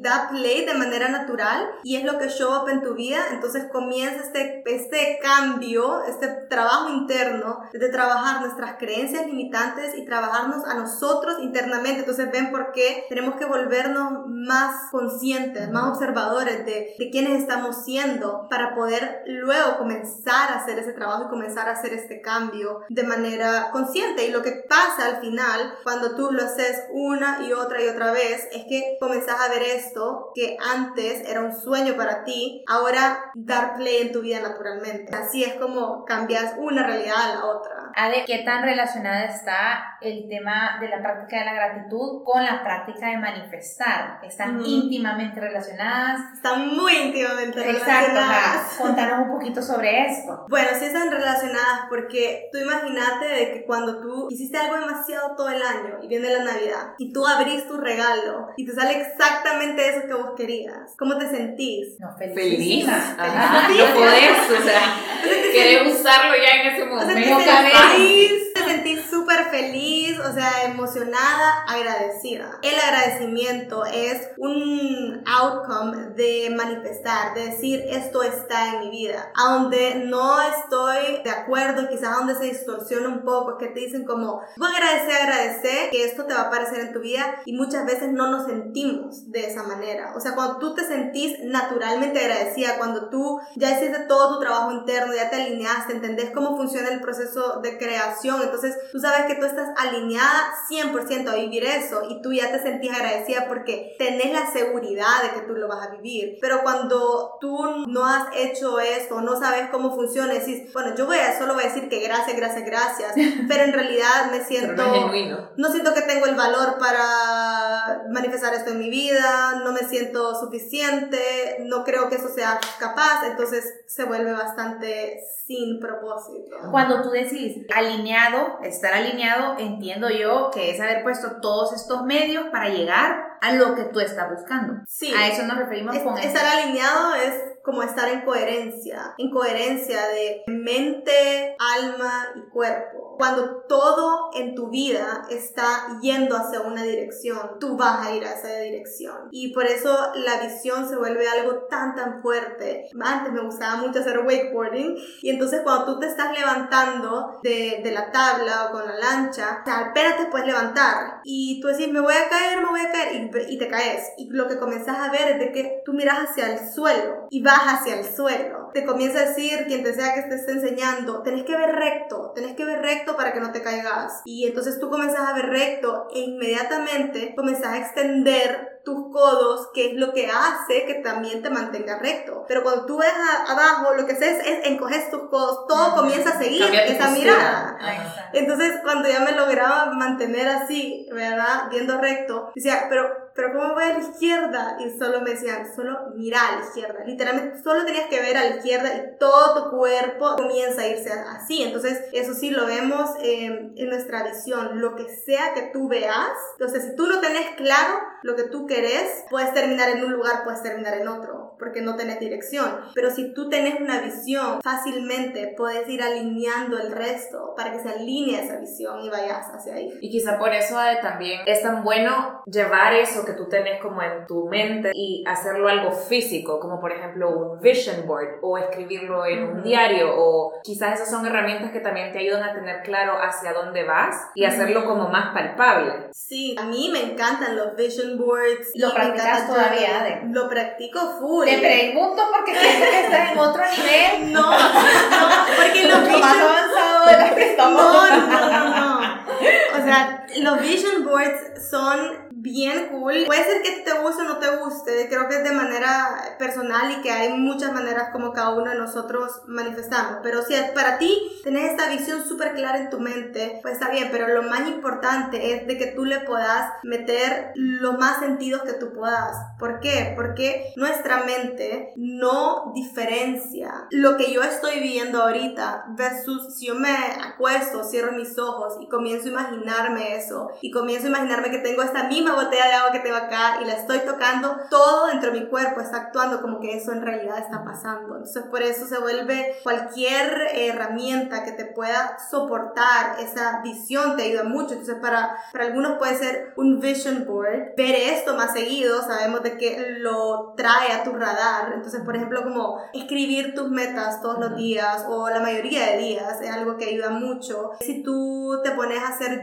da play de manera natural y es lo que show up en tu vida. Entonces comienza este, este cambio este trabajo interno de trabajar nuestras creencias limitantes y trabajarnos a nosotros internamente. Entonces ven por qué tenemos que volvernos más conscientes, más observadores de, de quiénes estamos siendo para poder luego comenzar a hacer ese trabajo y comenzar a hacer este cambio de manera consciente. Y lo que pasa al final, cuando tú lo haces una y otra y otra vez, es que comenzás a ver esto que antes era un sueño para ti, ahora dar play en tu vida naturalmente. Así es como cambias una realidad a la otra. Ade, ¿qué tan relacionada está el tema de la práctica de la gratitud con la práctica de manifestar? ¿Están íntimamente relacionadas? Están muy íntimamente relacionadas. Exacto, contanos un poquito sobre esto. Bueno, sí están relacionadas porque tú imagínate de que cuando tú hiciste algo demasiado todo el año y viene la Navidad y tú abrís tu regalo y te sale exactamente eso que vos querías, ¿cómo te sentís? No, feliz. Ajá, no podés, o sea, querés usarlo ya en ese momento. O sea, 80s. sentí súper feliz, o sea, emocionada, agradecida. El agradecimiento es un outcome de manifestar, de decir esto está en mi vida. A donde no estoy de acuerdo, quizás a donde se distorsiona un poco, es que te dicen como, voy a agradecer, agradecer que esto te va a aparecer en tu vida y muchas veces no nos sentimos de esa manera. O sea, cuando tú te sentís naturalmente agradecida, cuando tú ya hiciste todo tu trabajo interno, ya te alineaste, entendés cómo funciona el proceso de creación, entonces tú sabes que tú estás alineada 100% a vivir eso y tú ya te sentís agradecida porque tenés la seguridad de que tú lo vas a vivir. Pero cuando tú no has hecho esto, no sabes cómo funciona, decís, bueno, yo voy a, solo voy a decir que gracias, gracias, gracias, pero en realidad me siento, no, no siento que tengo el valor para manifestar esto en mi vida, no me siento suficiente, no creo que eso sea capaz, entonces se vuelve bastante sin propósito. Cuando tú decís alineado, estar alineado, entiendo yo que es haber puesto todos estos medios para llegar a lo que tú estás buscando. Sí. A eso nos referimos con Estar alineado es como estar en coherencia, en coherencia de mente, alma y cuerpo. Cuando todo en tu vida está yendo hacia una dirección, tú vas a ir a esa dirección. Y por eso la visión se vuelve algo tan, tan fuerte. Antes me gustaba mucho hacer wakeboarding y entonces cuando tú te estás levantando de, de la tabla o con la lancha, apenas te puedes levantar y tú decís, me voy a caer, me voy a caer y, y te caes. Y lo que comenzás a ver es de que tú miras hacia el suelo y vas hacia el suelo. Te comienza a decir quien te sea que te esté enseñando, tenés que ver recto, tenés que ver recto para que no te caigas. Y entonces tú comienzas a ver recto e inmediatamente comienzas a extender tus codos, que es lo que hace que también te mantenga recto. Pero cuando tú ves abajo, lo que haces es encoges tus codos, todo comienza a seguir esa mirada. Entonces, cuando ya me lograba mantener así, ¿verdad? Viendo recto, decía, pero pero ¿cómo voy a la izquierda? Y solo me decían, solo mira a la izquierda. Literalmente, solo tenías que ver a la izquierda y todo tu cuerpo comienza a irse así. Entonces, eso sí lo vemos en nuestra visión. Lo que sea que tú veas, entonces, si tú no tenés claro lo que tú querés, puedes terminar en un lugar, puedes terminar en otro, porque no tenés dirección. Pero si tú tenés una visión, fácilmente puedes ir alineando el resto para que se alinee esa visión y vayas hacia ahí. Y quizá por eso también es tan bueno llevar eso que tú tenés como en tu mente y hacerlo algo físico, como por ejemplo un vision board o escribirlo en un diario o quizás esas son herramientas que también te ayudan a tener claro hacia dónde vas y hacerlo como más palpable. Sí, a mí me encantan los vision boards. ¿Lo practicas todavía? Lo practico full. Te pregunto porque siento que estás en otro nivel. No, no, porque los vision... sea, los vision boards son bien cool. Puede ser que te guste o no te guste, creo que es de manera personal y que hay muchas maneras como cada uno de nosotros manifestamos. Pero si para ti tenés esta visión súper clara en tu mente, pues está bien, pero lo más importante es de que tú le puedas meter los más sentidos que tú puedas. ¿Por qué? Porque nuestra mente no diferencia lo que yo estoy viviendo ahorita versus si yo me acuesto, cierro mis ojos y comienzo a imaginarme eso y comienzo a imaginarme que tengo esta misma botella de agua que tengo acá y la estoy tocando, todo dentro de mi cuerpo está actuando como que eso en realidad está pasando. Entonces por eso se vuelve cualquier herramienta que te pueda soportar esa visión te ayuda mucho. Entonces para, para algunos puede ser un vision board. Ver esto más seguido, sabemos de que lo trae a tu radar. Entonces por ejemplo como escribir tus metas todos los días o la mayoría de días es algo que ayuda mucho. Si tú te pones a hacer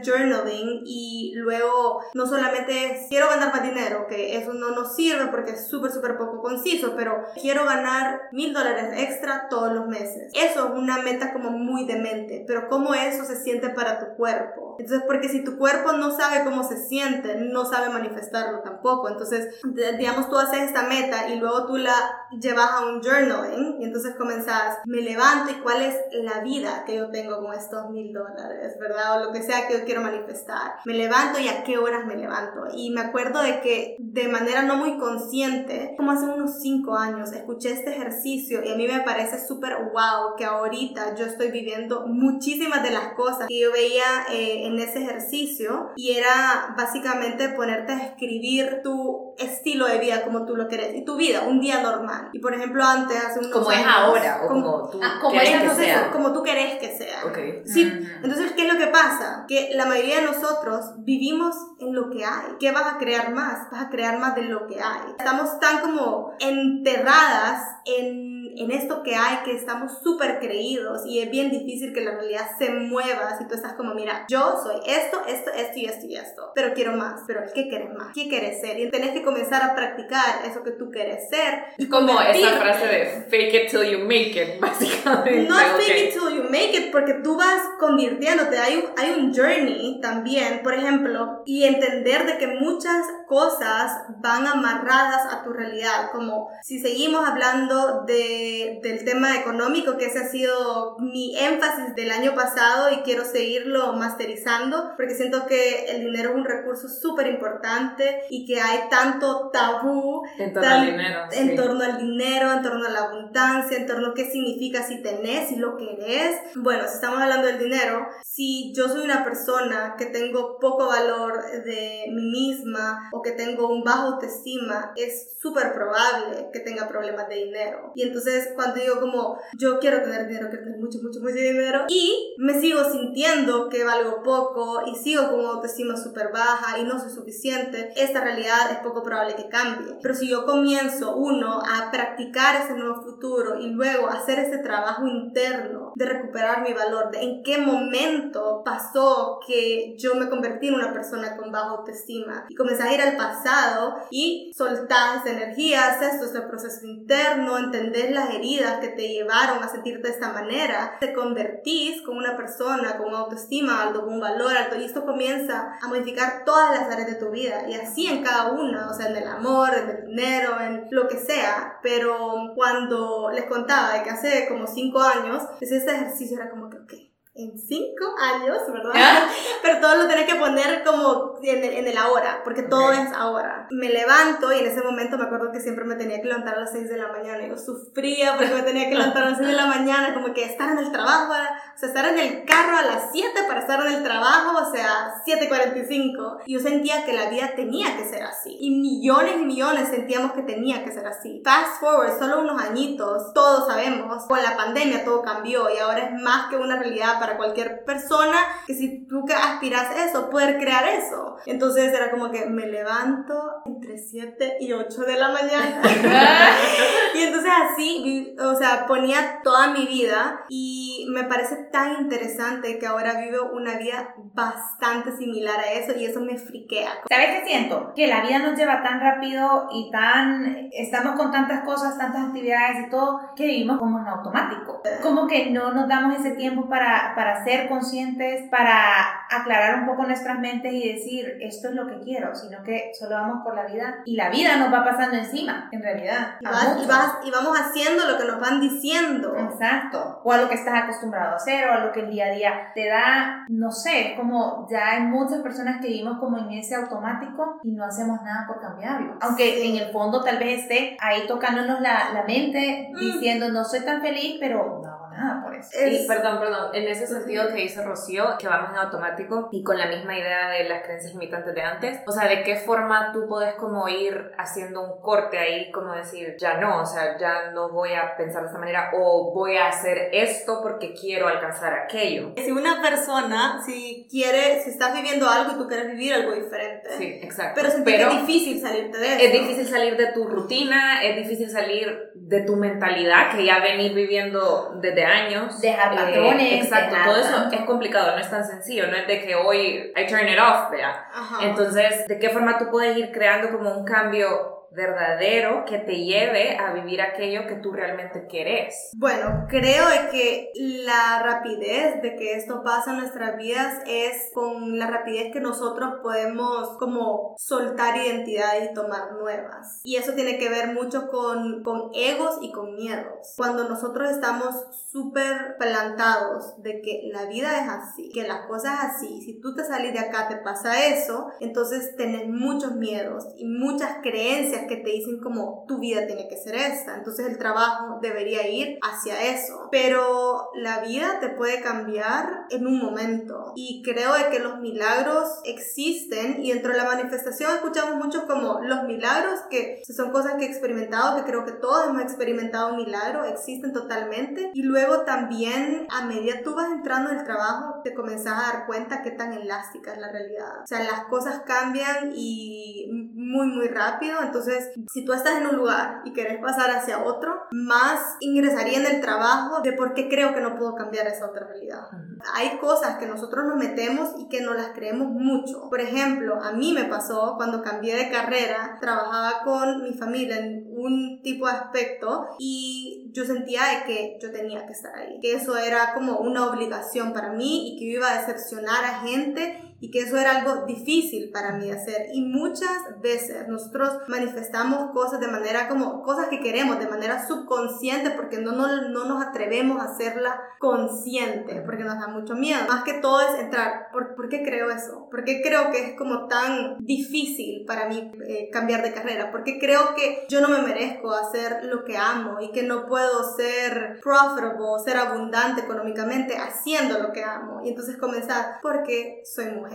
y luego no solamente quiero ganar más dinero, que eso no nos sirve porque es súper, súper poco conciso, pero quiero ganar mil dólares extra todos los meses. Eso es una meta como muy demente, pero cómo eso se siente para tu cuerpo. Entonces, porque si tu cuerpo no sabe cómo se siente, no sabe manifestarlo tampoco. Entonces, digamos, tú haces esta meta y luego tú la llevas a un journaling y entonces comenzás, me levanto y cuál es la vida que yo tengo con estos mil dólares, ¿verdad? O lo que sea que yo quiero manifestar. Me levanto y a qué horas me levanto y me acuerdo de que de manera no muy consciente, como hace unos 5 años, escuché este ejercicio y a mí me parece súper wow que ahorita yo estoy viviendo muchísimas de las cosas que yo veía eh, en ese ejercicio y era básicamente ponerte a escribir tu estilo de vida como tú lo querés y tu vida, un día normal. Y por ejemplo, antes, hace unos Como es años, ahora o como- como tú ah, como es que sea. como tú querés que sea. Ok. Sí, Ujú. entonces, ¿qué es lo que pasa? Que la mayoría de nosotros vivimos en lo que hay. ¿Qué vas a crear más? Vas a crear más de lo que hay. Estamos tan como enterradas en, en esto que hay que estamos súper creídos y es bien difícil que la realidad se mueva si tú estás como, mira, yo soy esto, esto, esto y esto y esto, pero quiero más, pero ¿qué quieres más? ¿Qué quieres ser? Y tenés que comenzar a practicar eso que tú quieres ser. Es como esa frase de fake it till you make it, básicamente. no fake it till you make it, porque tú vas convirtiéndote. Hay un, hay un journey también, por ejemplo, y entender de que muchas cosas van amarradas a tu realidad. Como si seguimos hablando de, del tema económico, que ese ha sido mi énfasis del año pasado y quiero seguirlo masterizando, porque siento que el dinero es un recurso súper importante y que hay tanto tabú En torno Tan- al dinero. en sí. torno al dinero, en torno a la abundancia, en torno a qué significa si tenés, si lo querés. Bueno, si estamos hablando del dinero, si yo soy una persona que tengo poco valor de mí misma o que tengo un bajo autoestima, es súper probable que tenga problemas de dinero. Y entonces cuando digo como yo quiero tener dinero, quiero tener mucho, mucho, mucho dinero y me sigo sintiendo que valgo poco y sigo con una autoestima súper baja y no soy suficiente, esta realidad es poco probable que cambie. Pero si yo comienzo, uno, a practicar ese nuevo futuro y luego hacer ese trabajo interno de recuperar mi valor, de en qué momento pasó que yo me convertí en una persona con baja autoestima. Y comencé a ir al pasado y soltar esa energía, hacer esto este proceso interno, entender las heridas que te llevaron a sentirte de esta manera, te convertís con una persona con autoestima alto, con un valor alto y esto comienza a modificar todas las áreas de tu vida y así en cada una, o sea, en el amor, en el dinero, en lo que sea, pero cuando les contaba de que hace como cinco años, pues ese ejercicio era como que, ok, en cinco años, ¿verdad? ¿Ah? Pero todo lo tenés que poner como en el, en el ahora, porque todo Ok. es ahora. Me levanto y en ese momento me acuerdo que siempre me tenía que levantar a las 6 de la mañana. Y yo sufría porque me tenía que levantar a las 6 de la mañana, como que estar en el trabajo, o sea, estar en el carro a las 7 para estar en el trabajo, o sea, 7.45. Y yo sentía que la vida tenía que ser así. Y millones y millones sentíamos que tenía que ser así. Fast forward, solo unos añitos, todos sabemos, con la pandemia todo cambió y ahora es más que una realidad para cualquier persona que si tú aspiras a eso, poder crear eso. Entonces era como que me levanto entre 7 y 8 de la mañana. y entonces así, o sea, ponía toda mi vida y me parece tan interesante que ahora vivo una vida bastante similar a eso y eso me friquea. ¿Sabes qué siento? Que la vida nos lleva tan rápido y tan... Estamos con tantas cosas, tantas actividades y todo, que vivimos como en automático. Como que no nos damos ese tiempo para, para ser conscientes, para aclarar un poco nuestras mentes y decir, esto es lo que quiero, sino que solo vamos por la vida y la vida nos va pasando encima, en realidad. Y, vas- y, vas- y vamos haciendo lo que nos van diciendo. Exacto. O a lo que estás acostumbrado a hacer, o a lo que el día a día te da, no sé, es como ya hay muchas personas que vivimos como en ese automático y no hacemos nada por cambiarlo. Aunque Sí. en el fondo tal vez esté ahí tocándonos la, la mente, Mm. diciendo no soy tan feliz, pero no nada por eso. Es- Y, perdón, perdón, en ese sentido que dice Rocío, que vamos en automático y con la misma idea de las creencias limitantes de antes, o sea, ¿de qué forma tú puedes como ir haciendo un corte ahí, como decir, ya no, o sea, ya no voy a pensar de esta manera o voy a hacer esto porque quiero alcanzar aquello? Si una persona, si quiere, si estás viviendo algo y tú quieres vivir algo diferente, Sí, exacto. pero que es difícil salirte de eso. Es difícil salir de tu rutina, es difícil salir de tu mentalidad que ya venís viviendo desde años. Dejar Eh, patrones, exacto, dejar todo eso tanto. es complicado, no es tan sencillo, no es de que hoy I turn it off, vea. Entonces, ¿de qué forma tú puedes ir creando como un cambio verdadero que te lleve a vivir aquello que tú realmente querés? Bueno, creo que la rapidez de que esto pasa en nuestras vidas es con la rapidez que nosotros podemos como soltar identidades y tomar nuevas. Y eso tiene que ver mucho con, con egos y con miedos. Cuando nosotros estamos súper plantados de que la vida es así, que las cosas así, si tú te salís de acá te pasa eso, entonces tenés muchos miedos y muchas creencias creencias que te dicen como tu vida tiene que ser esta, entonces el trabajo debería ir hacia eso. Pero la vida te puede cambiar en un momento y creo de que los milagros existen y dentro de la manifestación escuchamos mucho como los milagros que son cosas que he experimentado, que creo que todos hemos experimentado un milagro, existen totalmente y luego también a medida tú vas entrando en el trabajo te comenzás a dar cuenta qué tan elástica es la realidad. O sea, las cosas cambian y muy muy rápido, entonces si tú estás en un lugar y querés pasar hacia otro, más ingresaría en el trabajo de por qué creo que no puedo cambiar esa otra realidad. Hay cosas que nosotros nos metemos y que no las creemos mucho. Por ejemplo, a mí me pasó cuando cambié de carrera, trabajaba con mi familia en un tipo de aspecto y yo sentía de que yo tenía que estar ahí, que eso era como una obligación para mí y que yo iba a decepcionar a gente y que eso era algo difícil para mí hacer. Y muchas veces nosotros manifestamos cosas de manera como cosas que queremos, de manera subconsciente, porque no, no, no nos atrevemos a hacerla consciente, porque nos da mucho miedo. Más que todo es entrar, ¿por, ¿por qué creo eso? ¿Por qué creo que es como tan difícil para mí eh, cambiar de carrera? ¿Por qué creo que yo no me merezco hacer lo que amo y que no puedo ser profitable, ser abundante económicamente haciendo lo que amo? Y entonces comenzar, porque soy mujer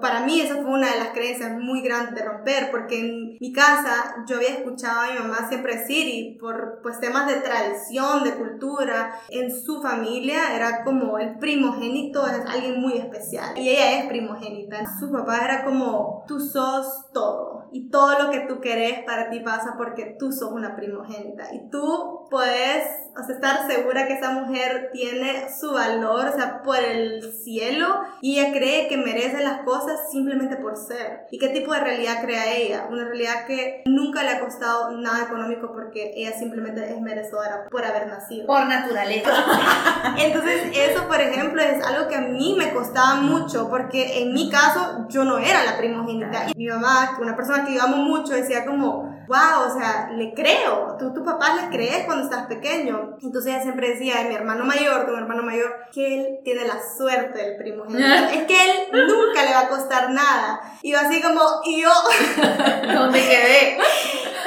para mí esa fue una de las creencias muy grandes de romper, porque en mi casa yo había escuchado a mi mamá siempre decir, y por pues temas de tradición, de cultura, en su familia era como el primogénito es alguien muy especial. Y ella es primogénita. Su papá era como, tú sos todo. Y todo lo que tú querés para ti pasa porque tú sos una primogénita. Y tú puedes o sea, estar segura que esa mujer tiene su valor, o sea, por el cielo. Y ella cree que merece las cosas simplemente por ser. ¿Y qué tipo de realidad crea ella? Una realidad que nunca le ha costado nada económico porque ella simplemente es merecedora por haber nacido. Por naturaleza. Entonces, eso, por ejemplo, es algo que a mí me costaba mucho porque en mi caso yo no era la primogénita. Y mi mamá, una persona que amo mucho, decía como, wow, o sea, le creo. Tú, tu papá le crees cuando estás pequeño. Entonces ella siempre decía, mi hermano mayor, tu hermano mayor, que él tiene la suerte del primogénito. es que él nunca le va a costar nada. Y yo así como, y yo... ¿Dónde quedé?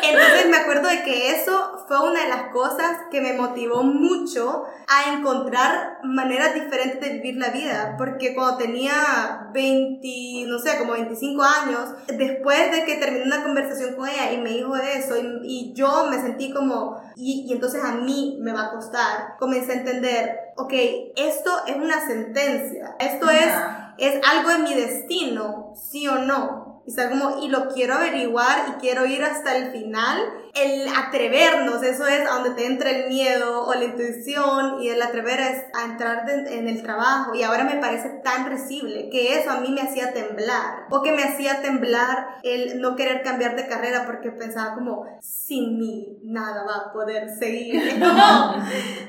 Entonces me acuerdo de que eso fue una de las cosas que me motivó mucho a encontrar maneras diferentes de vivir la vida, porque cuando tenía 20, no sé, como 25 años, después de que terminé una conversación con ella y me dijo eso, y, yo me sentí como, y, y entonces a mí me va a costar, comencé a entender, ok, esto es una sentencia, esto es, es algo en mi destino, sí o no. Y como, y lo quiero averiguar y quiero ir hasta el final. El atrevernos, eso es donde te entra el miedo o la intuición y el atrever es a entrar en el trabajo. Y ahora me parece tan recible que eso a mí me hacía temblar. O que me hacía temblar el no querer cambiar de carrera porque pensaba como, sin mí nada va a poder seguir. Como,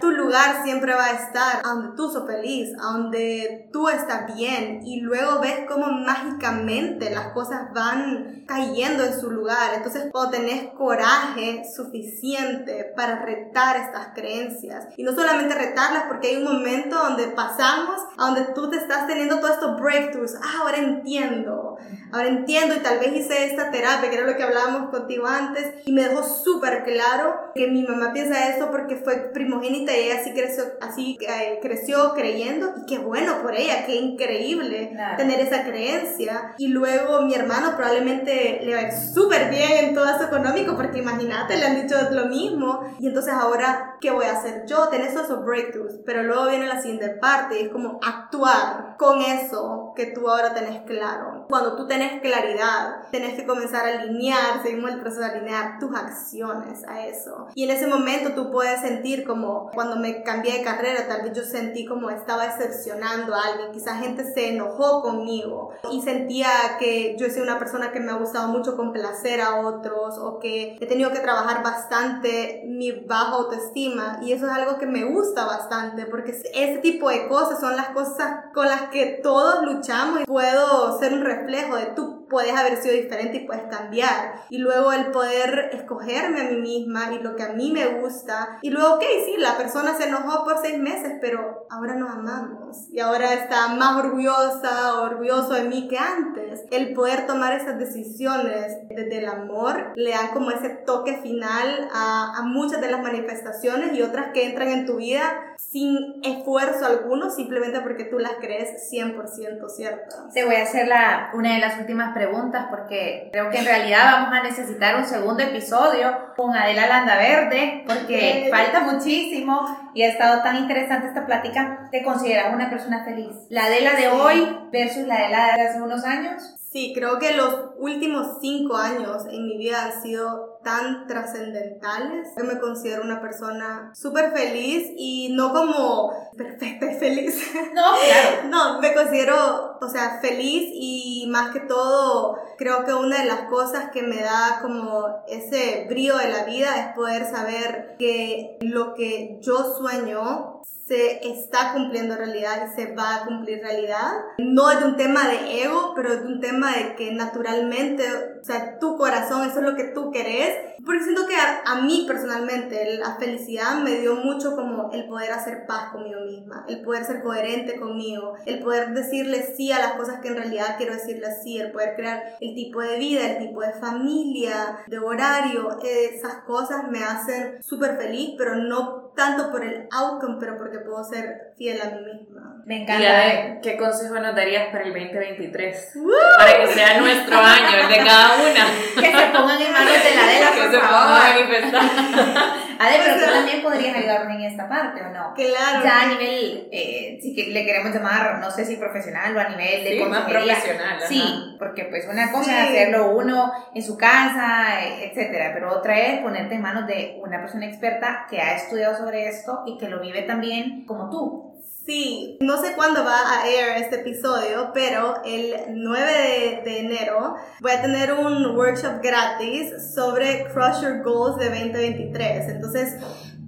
tu lugar siempre va a estar a donde tú sos feliz, donde tú estás bien. Y luego ves cómo mágicamente las cosas van cayendo en su lugar. Entonces, cuando tenés coraje suficiente para retar estas creencias, y no solamente retarlas, porque hay un momento donde pasamos a donde tú te estás teniendo todos estos breakthroughs. Ah, ahora entiendo, ahora entiendo, y tal vez hice esta terapia, que era lo que hablábamos contigo antes, y me dejó súper claro que mi mamá piensa eso porque fue primogénita y ella así creció, así eh, creció creyendo, y qué bueno por ella, qué increíble tener esa creencia. Y luego mi hermana probablemente le va súper bien en todo eso económico, porque imagínate, le han dicho lo mismo. Y entonces ahora, ¿qué voy a hacer yo? Tenés esos breakthroughs, pero luego viene la siguiente parte y es como actuar con eso que tú ahora tenés claro. Cuando tú tenés claridad, tenés que comenzar a alinear, seguimos el proceso de alinear tus acciones a eso. Y en ese momento tú puedes sentir como cuando me cambié de carrera, tal vez yo sentí como estaba decepcionando a alguien, quizás gente se enojó conmigo y sentía que yo soy una persona que me ha gustado mucho complacer a otros o que he tenido que trabajar bastante mi baja autoestima y eso es algo que me gusta bastante porque ese tipo de cosas son las cosas con las que todos luchamos y puedo ser un reflejo de tú puedes haber sido diferente y puedes cambiar. Y luego el poder escogerme a mí misma y lo que a mí me gusta. Y luego, ok, sí, la persona se enojó por seis meses, pero ahora nos amamos. Y ahora está más orgullosa, orgulloso de mí que antes. El poder tomar esas decisiones desde el amor le dan como ese toque final a, a muchas de las manifestaciones y otras que entran en tu vida sin esfuerzo alguno, simplemente porque tú las crees 100% ciertas. Te voy a hacer la, una de las últimas preguntas porque creo que en realidad vamos a necesitar un segundo episodio con Adela Landaverde porque falta muchísimo y ha estado tan interesante esta plática. ¿Te consideras una persona feliz? ¿La Adela de hoy versus la Adela de hace unos años? Sí, creo que los últimos cinco años en mi vida han sido tan trascendentales que me considero una persona súper feliz y no como perfecta y feliz. No, claro. no, me considero, o sea, feliz y más que todo creo que una de las cosas que me da como ese brío de la vida es poder saber que lo que yo sueño se está cumpliendo realidad y se va a cumplir realidad. No es un tema de ego, pero es un tema de que naturalmente, o sea, tu corazón, eso es lo que tú querés. Porque siento que a, a mí personalmente la felicidad me dio mucho como el poder hacer paz conmigo misma, el poder ser coherente conmigo, el poder decirle sí a las cosas que en realidad quiero decirle sí, el poder crear el tipo de vida, el tipo de familia, de horario, esas cosas me hacen súper feliz, pero no tanto por el outcome, pero porque puedo ser fiel a mí misma. Me Y encanta. Ade, ¿qué consejo nos darías para el 2023? Para que sea nuestro año, el de cada una. Que se pongan en manos de la Adela, Que por se ponga a favor. manifestar. Ade, pero tú también podrías ayudarme en esta parte, ¿o no? Claro. Ya a nivel, eh, si que le queremos llamar, no sé si profesional o a nivel de Sí, más profesional. ajá. Sí, porque pues una cosa Sí. es hacerlo uno en su casa, eh, etcétera, pero otra es ponerte en manos de una persona experta que ha estudiado sobre esto y que lo vive también como tú. Sí, no sé cuándo va a air este episodio, pero el 9 de, de enero voy a tener un workshop gratis sobre Crush Your Goals de 2023. Entonces,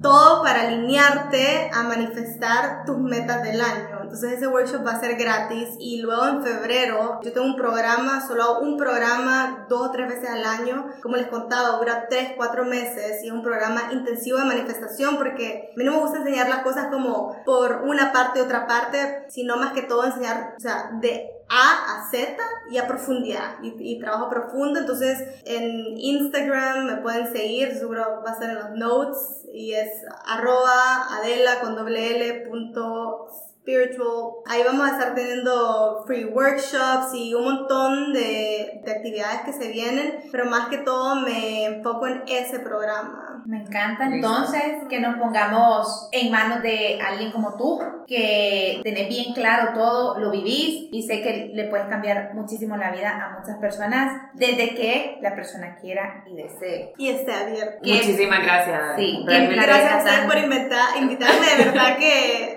todo para alinearte a manifestar tus metas del año. Entonces, ese workshop va a ser gratis y luego en febrero yo tengo un programa, solo hago un programa dos o tres veces al año. Como les contaba, dura tres, cuatro meses y es un programa intensivo de manifestación porque a mí no me gusta enseñar las cosas como por una parte y otra parte, sino más que todo enseñar, o sea, de a a Z y a profundidad y, y trabajo profundo. Entonces en Instagram me pueden seguir, seguro va a estar en los notes y es arroba adela con doble L punto spiritual. Ahí vamos a estar teniendo free workshops y un montón de, de actividades que se vienen, pero más que todo me enfoco en ese programa. Me encanta entonces que nos pongamos en manos de alguien como tú, que tenés bien claro todo, lo vivís y sé que le puedes cambiar muchísimo la vida a muchas personas desde que la persona quiera y desee. Y esté abierto. Muchísimas gracias. Sí, Gracias a ustedes Tan- por invitar, invitarme, de verdad que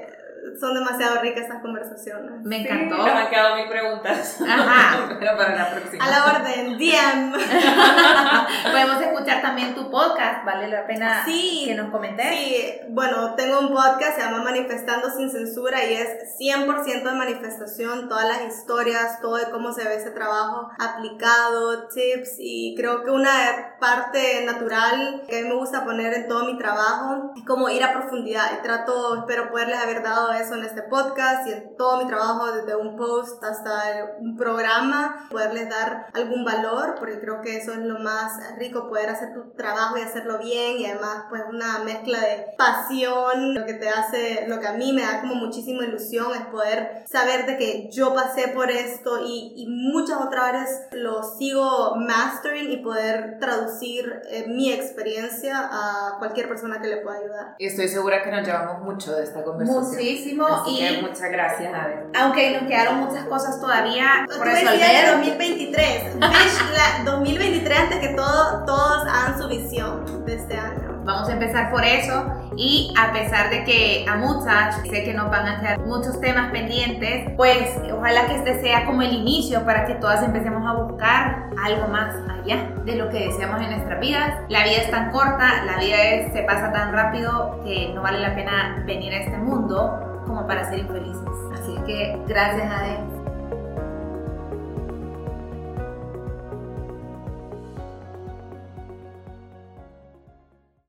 son demasiado ricas estas conversaciones. Me Sí, encantó. no me han quedado mis preguntas. Ajá. Pero para la próxima. A la orden, DM. Podemos escuchar también tu podcast, vale la pena Sí, que nos comentes. Sí, bueno, tengo un podcast, se llama Manifestando sin censura y es 100% de manifestación, todas las historias, todo de cómo se ve ese trabajo aplicado, tips y creo que una parte natural que a mí me gusta poner en todo mi trabajo es como ir a profundidad y trato, espero poderles haber dado eso en este podcast y en todo mi trabajo desde un post hasta un programa, poderles dar algún valor porque creo que eso es lo más rico, poder hacer tu trabajo y hacerlo bien y además pues una mezcla de pasión, lo que te hace, lo que a mí me da como muchísima ilusión es poder saber de que yo pasé por esto y, y muchas otras veces lo sigo mastering y poder traducir eh, mi experiencia a cualquier persona que le pueda ayudar. Y estoy segura que nos llevamos mucho de esta conversación. Muchísimo Así y que muchas gracias, Ade. aunque nos quedaron muchas cosas todavía por resolver. 2023. Bitch, la 2023 antes que todo, todos hagan su visión de este año. Vamos a empezar por eso y a pesar de que a muchas sé que nos van a quedar muchos temas pendientes, pues ojalá que este sea como el inicio para que todas empecemos a buscar algo más allá de lo que deseamos en nuestras vidas. La vida es tan corta, la vida es- se pasa tan rápido que no vale la pena venir a este mundo para ser infelices. Así que gracias a